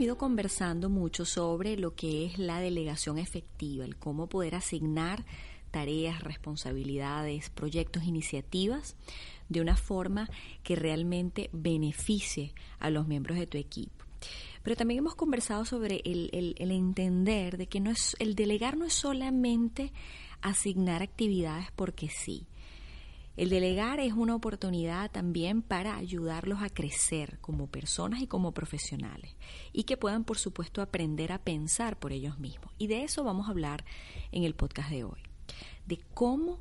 Venido conversando mucho sobre lo que es la delegación efectiva, el cómo poder asignar tareas, responsabilidades, proyectos, iniciativas de una forma que realmente beneficie a los miembros de tu equipo. Pero también hemos conversado sobre el, el entender de que no es, el delegar no es solamente asignar actividades porque sí. El delegar es una oportunidad también para ayudarlos a crecer como personas y como profesionales y que puedan, por supuesto, aprender a pensar por ellos mismos. Y de eso vamos a hablar en el podcast de hoy, de cómo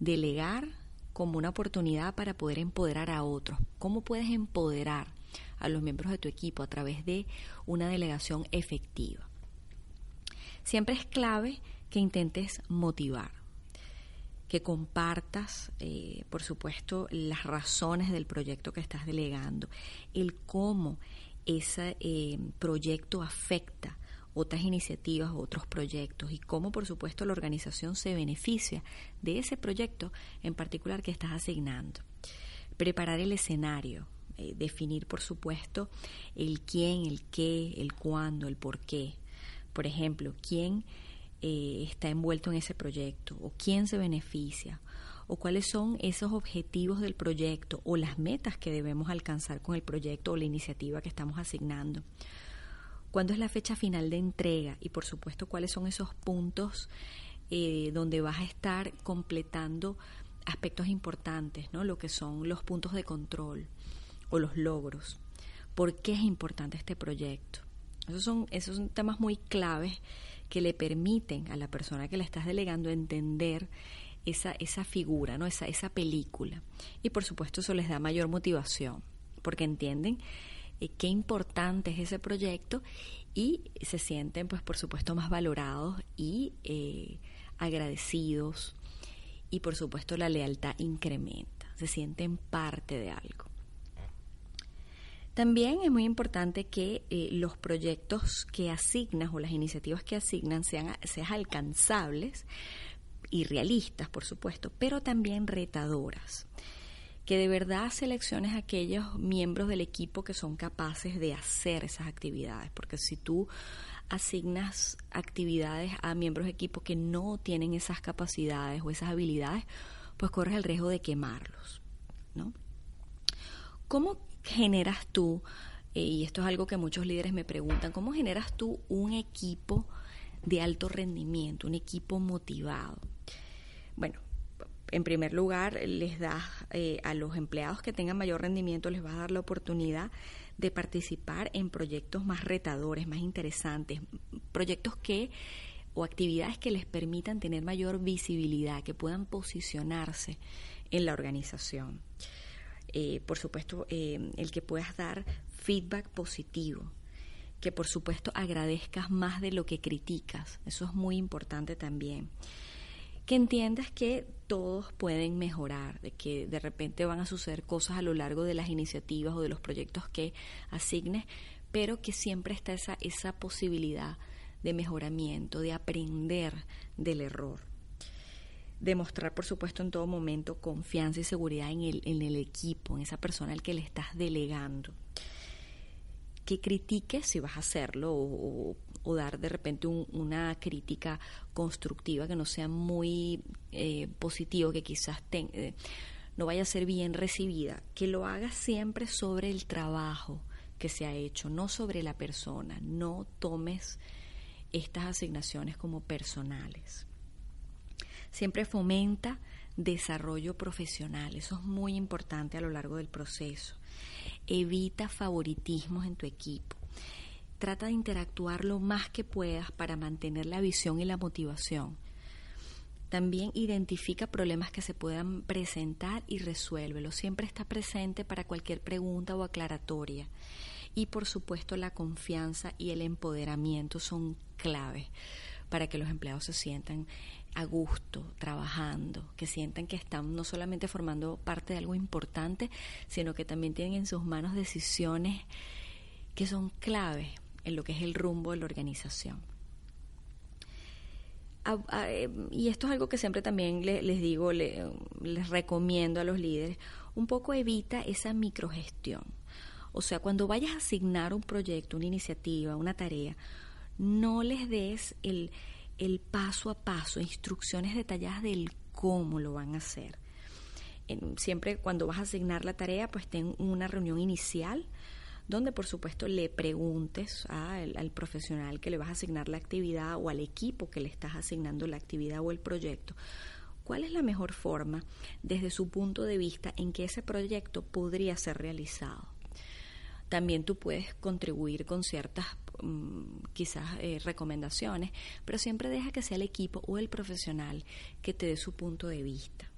delegar como una oportunidad para poder empoderar a otros, cómo puedes empoderar a los miembros de tu equipo a través de una delegación efectiva. Siempre es clave que intentes motivar que compartas, eh, por supuesto, las razones del proyecto que estás delegando, el cómo ese eh, proyecto afecta otras iniciativas, otros proyectos y cómo, por supuesto, la organización se beneficia de ese proyecto en particular que estás asignando. Preparar el escenario, eh, definir, por supuesto, el quién, el qué, el cuándo, el por qué. Por ejemplo, quién eh, está envuelto en ese proyecto o quién se beneficia o cuáles son esos objetivos del proyecto o las metas que debemos alcanzar con el proyecto o la iniciativa que estamos asignando. ¿Cuándo es la fecha final de entrega? Y por supuesto, cuáles son esos puntos eh, donde vas a estar completando aspectos importantes, ¿no? Lo que son los puntos de control o los logros. ¿Por qué es importante este proyecto? Esos son, esos son temas muy claves que le permiten a la persona que le estás delegando entender esa, esa figura, ¿no? esa, esa película. Y por supuesto eso les da mayor motivación, porque entienden eh, qué importante es ese proyecto y se sienten, pues por supuesto, más valorados y eh, agradecidos. Y por supuesto la lealtad incrementa, se sienten parte de algo. También es muy importante que eh, los proyectos que asignas o las iniciativas que asignan sean, sean alcanzables y realistas, por supuesto, pero también retadoras. Que de verdad selecciones a aquellos miembros del equipo que son capaces de hacer esas actividades, porque si tú asignas actividades a miembros de equipo que no tienen esas capacidades o esas habilidades, pues corres el riesgo de quemarlos, ¿no? ¿Cómo generas tú, eh, y esto es algo que muchos líderes me preguntan, cómo generas tú un equipo de alto rendimiento, un equipo motivado? Bueno, en primer lugar, les das eh, a los empleados que tengan mayor rendimiento, les vas a dar la oportunidad de participar en proyectos más retadores, más interesantes, proyectos que o actividades que les permitan tener mayor visibilidad, que puedan posicionarse en la organización. Eh, por supuesto, eh, el que puedas dar feedback positivo, que por supuesto agradezcas más de lo que criticas, eso es muy importante también. Que entiendas que todos pueden mejorar, de que de repente van a suceder cosas a lo largo de las iniciativas o de los proyectos que asignes, pero que siempre está esa, esa posibilidad de mejoramiento, de aprender del error demostrar, por supuesto, en todo momento confianza y seguridad en el, en el equipo, en esa persona al que le estás delegando. Que critiques si vas a hacerlo o, dar de repente una crítica constructiva que no sea muy eh, positiva, que quizás eh, no vaya a ser bien recibida, que lo haga siempre sobre el trabajo que se ha hecho, no sobre la persona. No tomes estas asignaciones como personales. Siempre fomenta desarrollo profesional, eso es muy importante a lo largo del proceso. Evita favoritismos en tu equipo. Trata de interactuar lo más que puedas para mantener la visión y la motivación. También identifica problemas que se puedan presentar y resuélvelo. Siempre está presente para cualquier pregunta o aclaratoria. Y por supuesto la confianza y el empoderamiento son claves para que los empleados se sientan a gusto trabajando, que sientan que están no solamente formando parte de algo importante, sino que también tienen en sus manos decisiones que son claves en lo que es el rumbo de la organización. Eh, y esto es algo que siempre también les digo, les recomiendo a los líderes, un poco evita esa microgestión. O sea, cuando vayas a asignar un proyecto, una iniciativa, una tarea, no les des el, el paso a paso, instrucciones detalladas del cómo lo van a hacer. siempre cuando vas a asignar la tarea, pues ten una reunión inicial donde por supuesto le preguntes al, profesional que le vas a asignar la actividad o al equipo que le estás asignando la actividad o el proyecto, cuál es la mejor forma desde su punto de vista en que ese proyecto podría ser realizado. También tú puedes contribuir con ciertas mm, quizás eh, recomendaciones, pero siempre deja que sea el equipo o el profesional que te dé su punto de vista.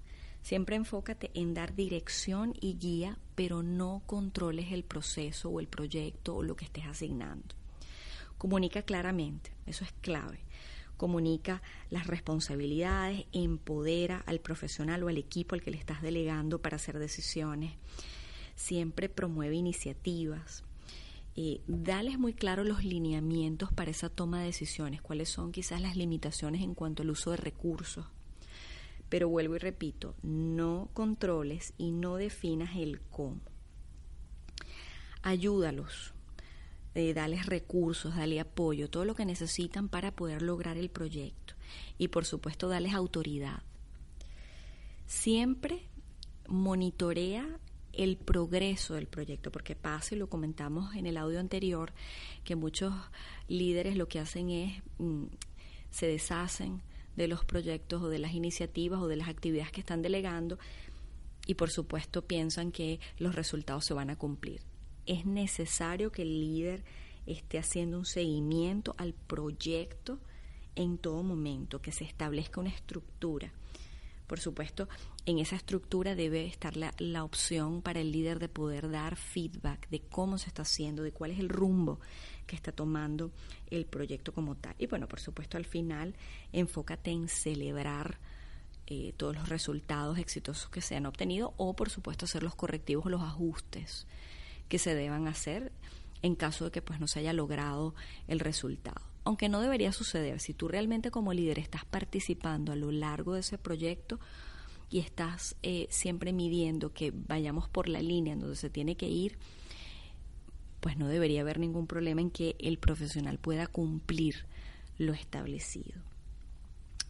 Siempre enfócate en dar dirección y guía, pero no controles el proceso o el proyecto o lo que estés asignando. Comunica claramente, eso es clave. Comunica las responsabilidades, empodera al profesional o al equipo al que le estás delegando para hacer decisiones. Siempre promueve iniciativas. Eh, dales muy claro los lineamientos para esa toma de decisiones, cuáles son quizás las limitaciones en cuanto al uso de recursos pero vuelvo y repito, no controles y no definas el cómo. Ayúdalos, eh, dales recursos, dale apoyo, todo lo que necesitan para poder lograr el proyecto. Y por supuesto, dales autoridad. Siempre monitorea el progreso del proyecto, porque pasa, y lo comentamos en el audio anterior, que muchos líderes lo que hacen es, mm, se deshacen de los proyectos o de las iniciativas o de las actividades que están delegando y por supuesto piensan que los resultados se van a cumplir. Es necesario que el líder esté haciendo un seguimiento al proyecto en todo momento, que se establezca una estructura por supuesto, en esa estructura debe estar la, la, opción para el líder de poder dar feedback de cómo se está haciendo, de cuál es el rumbo que está tomando el proyecto como tal. Y bueno, por supuesto, al final, enfócate en celebrar eh, todos los resultados exitosos que se han obtenido o, por supuesto, hacer los correctivos o los ajustes que se deban hacer en caso de que pues no se haya logrado el resultado aunque no debería suceder, si tú realmente como líder estás participando a lo largo de ese proyecto y estás eh, siempre midiendo que vayamos por la línea en donde se tiene que ir, pues no debería haber ningún problema en que el profesional pueda cumplir lo establecido.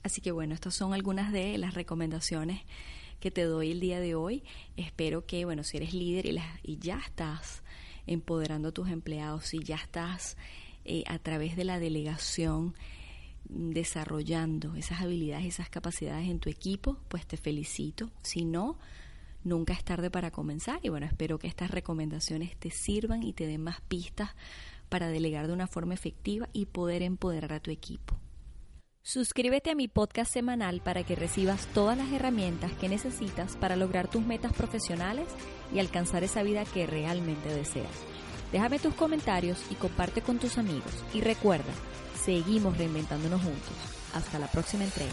Así que bueno, estas son algunas de las recomendaciones que te doy el día de hoy. Espero que, bueno, si eres líder y, ya estás empoderando a tus empleados, si ya estás eh, a través de la delegación desarrollando esas habilidades, esas capacidades en tu equipo, pues te felicito. Si no, nunca es tarde para comenzar y bueno, espero que estas recomendaciones te sirvan y te den más pistas para delegar de una forma efectiva y poder empoderar a tu equipo. Suscríbete a mi podcast semanal para que recibas todas las herramientas que necesitas para lograr tus metas profesionales y alcanzar esa vida que realmente deseas. Déjame tus comentarios y comparte con tus amigos. Y recuerda, seguimos reinventándonos juntos. Hasta la próxima entrega.